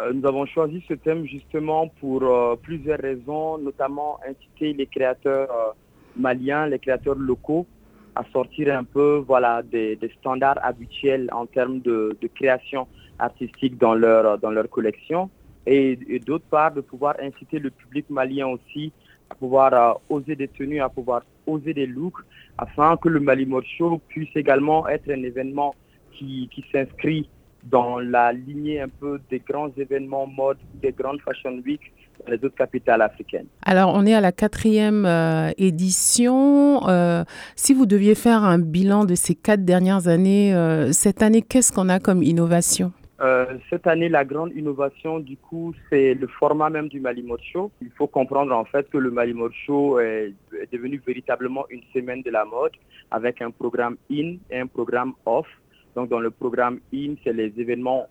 Euh, nous avons choisi ce thème justement pour euh, plusieurs raisons, notamment inciter les créateurs euh, maliens, les créateurs locaux à sortir un peu voilà, des, standards habituels en termes de, création artistique dans leur, dans leur collection. Et, d'autre part de pouvoir inciter le public malien aussi à pouvoir oser des tenues, à pouvoir oser des looks afin que le Mali Show puisse également être un événement qui, qui s'inscrit dans la lignée un peu des grands événements mode, des grandes fashion week dans les autres capitales africaines. Alors, on est à la quatrième euh, édition. Euh, si vous deviez faire un bilan de ces quatre dernières années, euh, cette année, qu'est-ce qu'on a comme innovation? Cette année, la grande innovation, du coup, c'est le format même du Mali Mode Show. Il faut comprendre en fait que le Mali Mode Show est, est devenu véritablement une semaine de la mode avec un programme in et un programme off. Donc, dans le programme IN, c'est les événements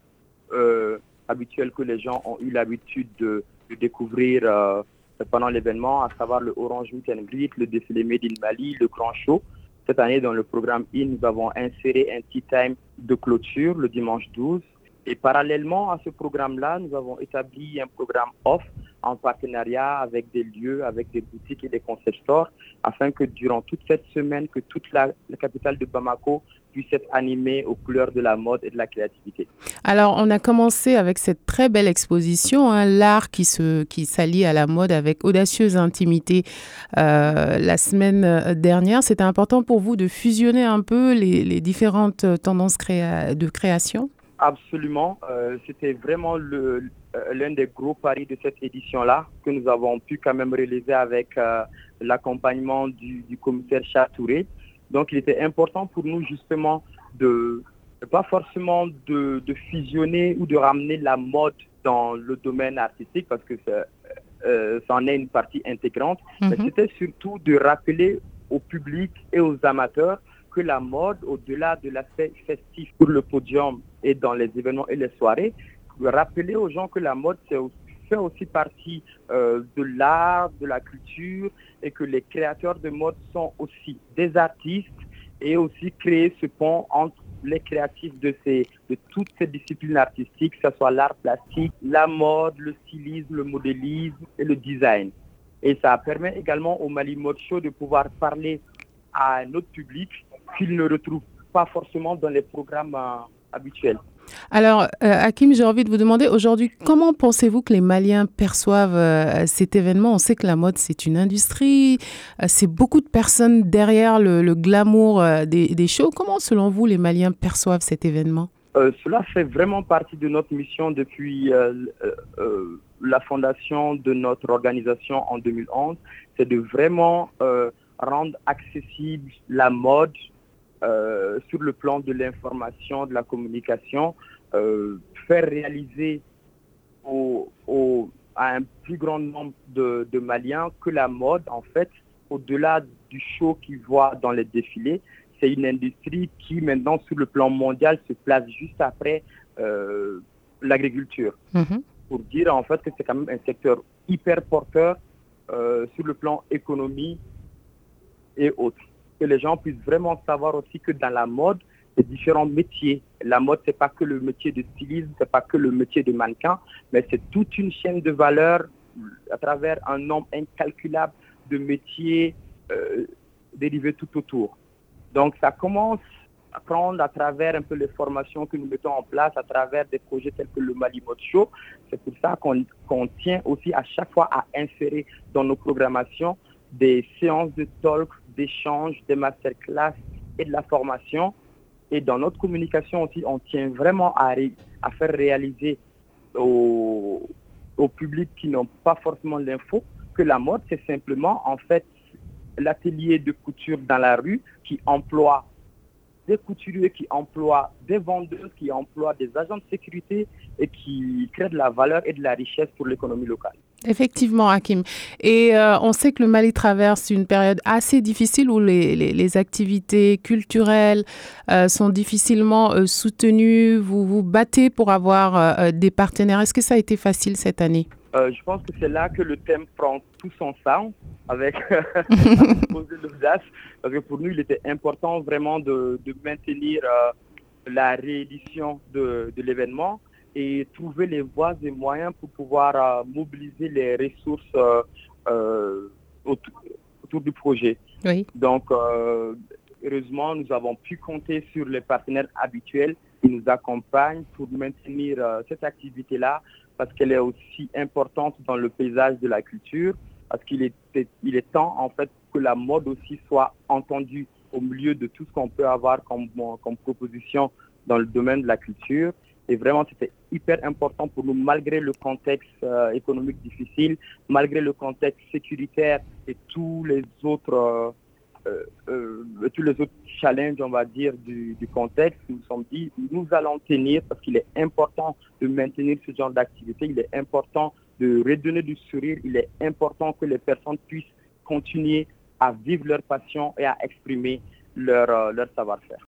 euh, habituels que les gens ont eu l'habitude de, découvrir euh, pendant l'événement, à savoir le Orange Meet and le défilé Made in Mali, le Grand Show. Cette année, dans le programme IN, nous avons inséré un tea time de clôture le dimanche 12. Et parallèlement à ce programme-là, nous avons établi un programme off en partenariat avec des lieux, avec des boutiques et des concept stores, afin que durant toute cette semaine, que toute la capitale de Bamako puisse être animé aux couleurs de la mode et de la créativité. Alors, on a commencé avec cette très belle exposition, hein, l'art qui se qui s'allie à la mode avec audacieuse intimité. Euh, la semaine euh, dernière, c'était important pour vous de fusionner un peu les, différentes tendances de création? Absolument, euh, c'était vraiment l'un des gros paris de cette édition-là que nous avons pu quand même réaliser avec l'accompagnement du, du commissaire Chatouré. Donc, il était important pour nous justement de pas forcément de, fusionner ou de ramener la mode dans le domaine artistique parce que ça, euh, en est une partie intégrante, mais mhm. c'était surtout de rappeler au public et aux amateurs que la mode, au-delà de l'aspect festif pour le podium et dans les événements et les soirées, rappeler aux gens que la mode, fait aussi partie euh, de l'art, de la culture et que les créateurs de mode sont aussi des artistes et aussi créer ce pont entre les créatifs de, ces, de toutes ces disciplines artistiques, que ce soit l'art plastique, la mode, le stylisme, le modélisme et le design. Et ça permet également au Mali Mode Show de pouvoir parler à un autre public qu'il ne retrouve pas forcément dans les programmes euh, habituels. Alors, euh, Hakim, j'ai envie de vous demander aujourd'hui, comment pensez-vous que les Maliens perçoivent euh, cet événement? On sait que la mode, c'est une industrie, c'est beaucoup de personnes derrière le, glamour des, shows. Comment, selon vous, les Maliens perçoivent cet événement? Cela fait vraiment partie de notre mission depuis la fondation de notre organisation en 2011. C'est de vraiment rendre accessible la mode euh, sur le plan de l'information, de la communication, euh, faire réaliser au, à un plus grand nombre de, Maliens que la mode, en fait, au-delà du show qu'ils voient dans les défilés, c'est une industrie qui maintenant, sur le plan mondial, se place juste après euh, l'agriculture. Mm-hmm. Pour dire en fait que c'est quand même un secteur hyper porteur sur le plan économie et autres que les gens puissent vraiment savoir aussi que dans la mode, a différents métiers. La mode, c'est pas que le métier de stylisme, c'est pas que le métier de mannequin, mais c'est toute une chaîne de valeur à travers un nombre incalculable de métiers euh, dérivés tout autour. Donc, ça commence à prendre à travers un peu les formations que nous mettons en place, à travers des projets tels que le Mali Mode Show. C'est pour ça qu'on tient aussi à chaque fois à insérer dans nos programmations des séances de talk, d'échanges, des masterclass et de la formation. Et dans notre communication aussi, on tient vraiment à, faire réaliser au, au public qui n'ont pas forcément l'info que la mode, c'est simplement en fait l'atelier de couture dans la rue qui emploie des couturiers, qui emploient des vendeurs, qui emploient des agents de sécurité et qui créent de la valeur et de la richesse pour l'économie locale. Effectivement, Hakim. Et euh, on sait que le Mali traverse une période assez difficile où les, les, activités culturelles euh, sont difficilement euh, soutenues. Vous vous battez pour avoir des partenaires. Est-ce que ça a été facile cette année? Je pense que c'est là que le thème prend tout son sens avec l'audace. Parce que pour nous, il était important vraiment de, de maintenir la réédition de, de l'événement et trouver les voies et moyens pour pouvoir mobiliser les ressources autour, du projet. Donc, heureusement, nous avons pu compter sur les partenaires habituels qui nous accompagnent pour maintenir cette activité-là parce qu'elle est aussi importante dans le paysage de la culture, parce qu'il est, temps en fait que la mode aussi soit entendue au milieu de tout ce qu'on peut avoir comme, proposition dans le domaine de la culture. Et vraiment, c'était hyper important pour nous, malgré le contexte euh, économique difficile, malgré le contexte sécuritaire et tous les autres, euh, euh, tous les autres challenges, on va dire, du, du contexte. Nous nous sommes dit, nous allons tenir parce qu'il est important de maintenir ce genre d'activité. Il est important de redonner du sourire. Il est important que les personnes puissent continuer à vivre leur passion et à exprimer leur, leur savoir-faire.